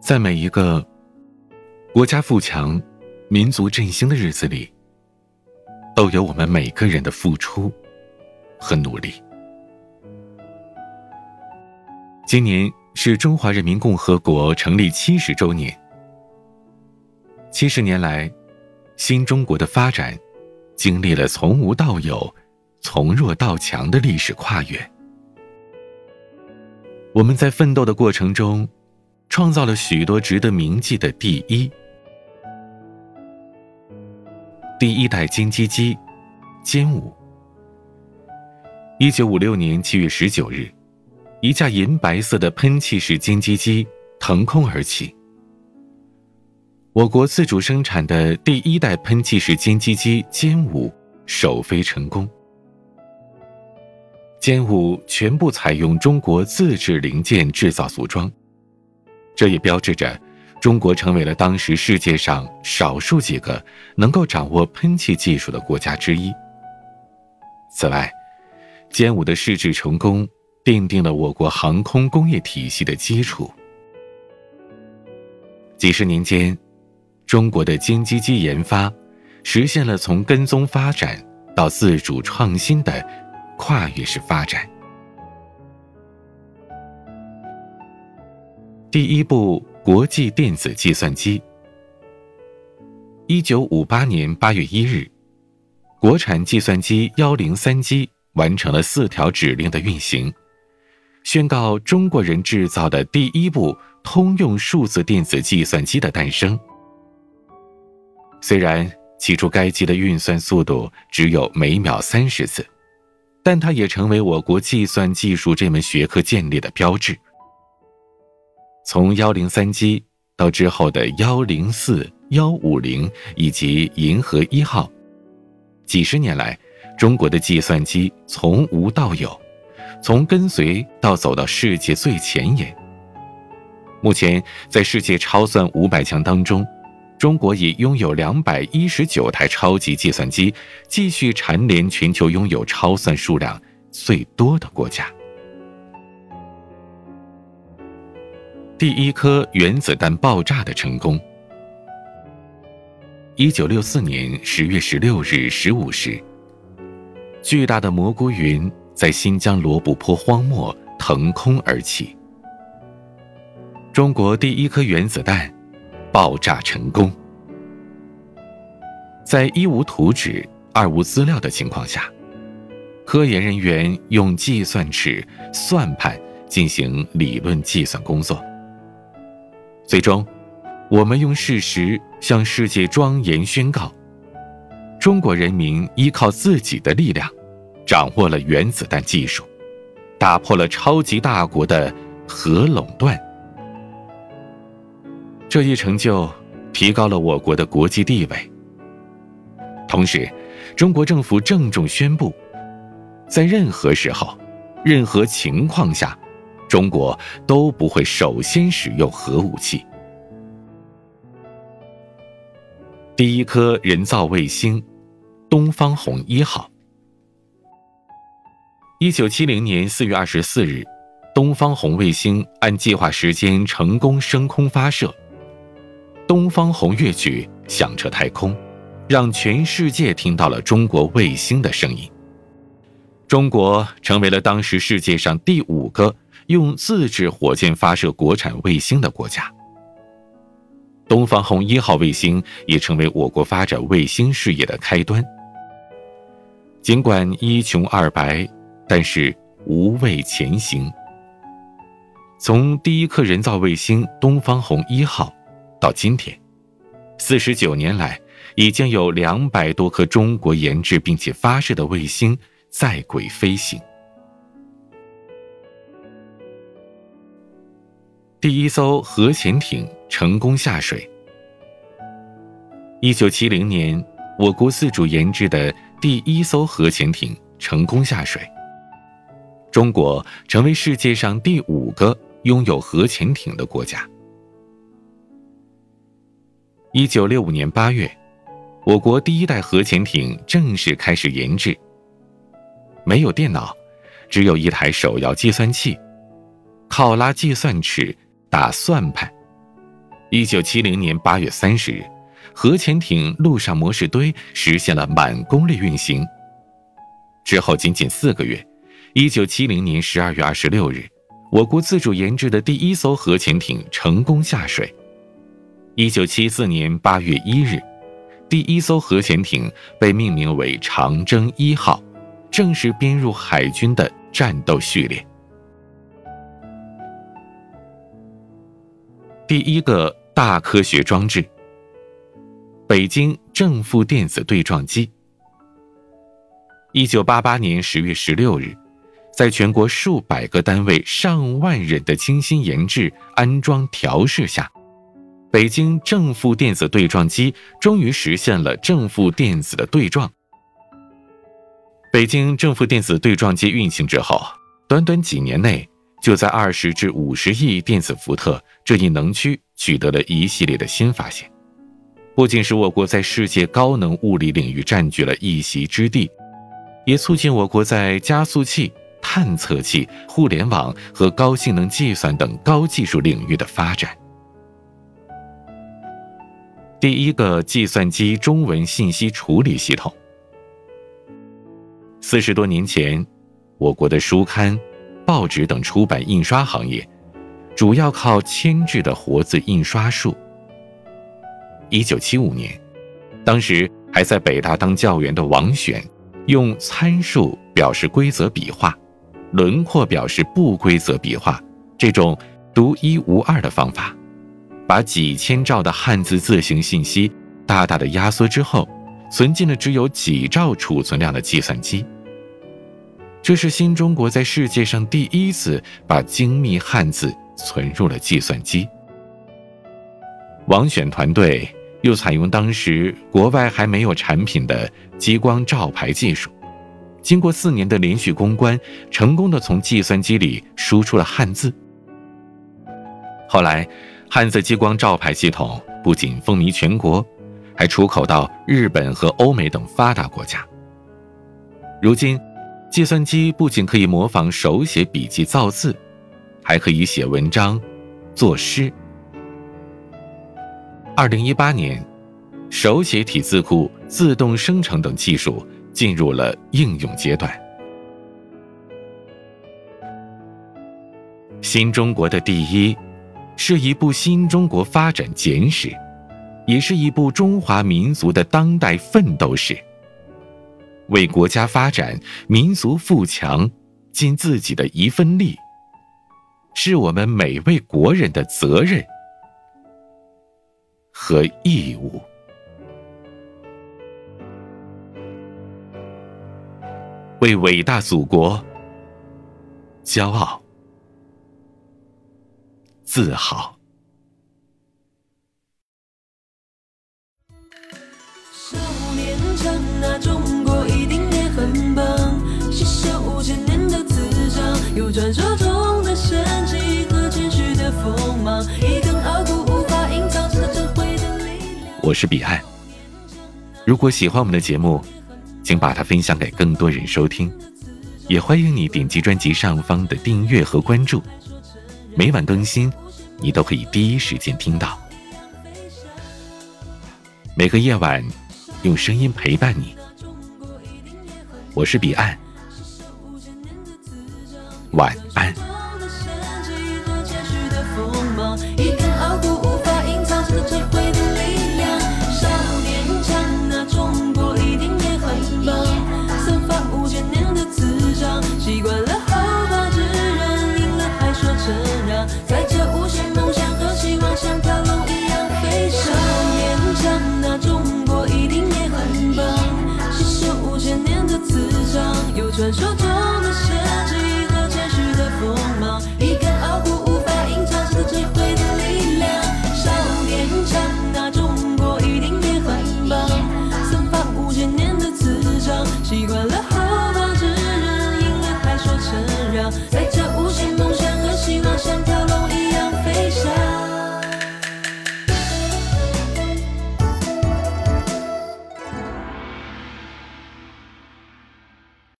在每一个国家富强、民族振兴的日子里，都有我们每个人的付出和努力。今年是中华人民共和国成立七十周年。七十年来，新中国的发展经历了从无到有、从弱到强的历史跨越。我们在奋斗的过程中，创造了许多值得铭记的第一。第一代歼击机歼五。一九五六年七月十九日。一架银白色的喷气式歼击机腾空而起。我国自主生产的第一代喷气式歼击机歼五首飞成功。歼五全部采用中国自制零件制造组装，这也标志着中国成为了当时世界上少数几个能够掌握喷气技术的国家之一。此外，歼五的试制成功。奠定了我国航空工业体系的基础。几十年间，中国的歼击机研发实现了从跟踪发展到自主创新的跨越式发展。第一部国际电子计算机。一九五八年八月一日，国产计算机幺零三机完成了四条指令的运行。宣告中国人制造的第一部通用数字电子计算机的诞生。虽然起初该机的运算速度只有每秒三十次，但它也成为我国计算技术这门学科建立的标志。从幺零三机到之后的幺零四、幺五零以及银河一号，几十年来，中国的计算机从无到有。从跟随到走到世界最前沿。目前，在世界超算五百强当中，中国已拥有两百一十九台超级计算机，继续蝉联全球拥有超算数量最多的国家。第一颗原子弹爆炸的成功。一九六四年十月十六日十五时，巨大的蘑菇云。在新疆罗布泊荒漠腾空而起，中国第一颗原子弹爆炸成功。在一无图纸、二无资料的情况下，科研人员用计算尺、算盘进行理论计算工作。最终，我们用事实向世界庄严宣告：中国人民依靠自己的力量。掌握了原子弹技术，打破了超级大国的核垄断。这一成就提高了我国的国际地位。同时，中国政府郑重宣布，在任何时候、任何情况下，中国都不会首先使用核武器。第一颗人造卫星“东方红一号”。一九七零年四月二十四日，东方红卫星按计划时间成功升空发射。东方红乐曲响彻太空，让全世界听到了中国卫星的声音。中国成为了当时世界上第五个用自制火箭发射国产卫星的国家。东方红一号卫星也成为我国发展卫星事业的开端。尽管一穷二白。但是无畏前行。从第一颗人造卫星“东方红一号”到今天，四十九年来，已经有两百多颗中国研制并且发射的卫星在轨飞行。第一艘核潜艇成功下水。一九七零年，我国自主研制的第一艘核潜艇成功下水。中国成为世界上第五个拥有核潜艇的国家。一九六五年八月，我国第一代核潜艇正式开始研制。没有电脑，只有一台手摇计算器，靠拉计算尺、打算盘，一九七零年八月三十日，核潜艇陆上模式堆实现了满功率运行。之后仅仅四个月，一九七零年十二月二十六日，我国自主研制的第一艘核潜艇成功下水。一九七四年八月一日，第一艘核潜艇被命名为长征一号，正式编入海军的战斗序列。第一个大科学装置——北京正负电子对撞机。一九八八年十月十六日，在全国数百个单位、上万人的精心研制、安装、调试下，北京正负电子对撞机终于实现了正负电子的对撞。北京正负电子对撞机运行之后，短短几年内。就在二十至五十亿电子伏特这一能区取得了一系列的新发现，不仅使我国在世界高能物理领域占据了一席之地，也促进我国在加速器、探测器、互联网和高性能计算等高技术领域的发展。第一个计算机中文信息处理系统。四十多年前，我国的书刊。报纸等出版印刷行业，主要靠铅制的活字印刷术。一九七五年，当时还在北大当教员的王选，用参数表示规则笔画，轮廓表示不规则笔画这种独一无二的方法，把几千兆的汉字字形信息大大的压缩之后，存进了只有几兆储存量的计算机。这是新中国在世界上第一次把精密汉字存入了计算机。王选团队又采用当时国外还没有产品的激光照排技术，经过四年的连续攻关，成功的从计算机里输出了汉字。后来，汉字激光照排系统不仅风靡全国，还出口到日本和欧美等发达国家。如今。计算机不仅可以模仿手写笔记造字，还可以写文章、作诗。二零一八年，手写体字库自动生成等技术进入了应用阶段。新中国的第一，是一部新中国发展简史，也是一部中华民族的当代奋斗史。为国家发展、民族富强尽自己的一份力，是我们每位国人的责任和义务。为伟大祖国骄傲、自豪。有传说中的神奇和谦虚的锋芒，一根傲骨无法隐藏着智慧的力量。我是彼岸。如果喜欢我们的节目，请把它分享给更多人收听，也欢迎你点击专辑上方的订阅和关注，每晚更新，你都可以第一时间听到。每个夜晚，用声音陪伴你。我是彼岸。晚安。一根傲骨无法隐藏着智慧的力量，少年强那中国一定也很棒。散发五千年的磁场，习惯了后发制人，赢了还说，中，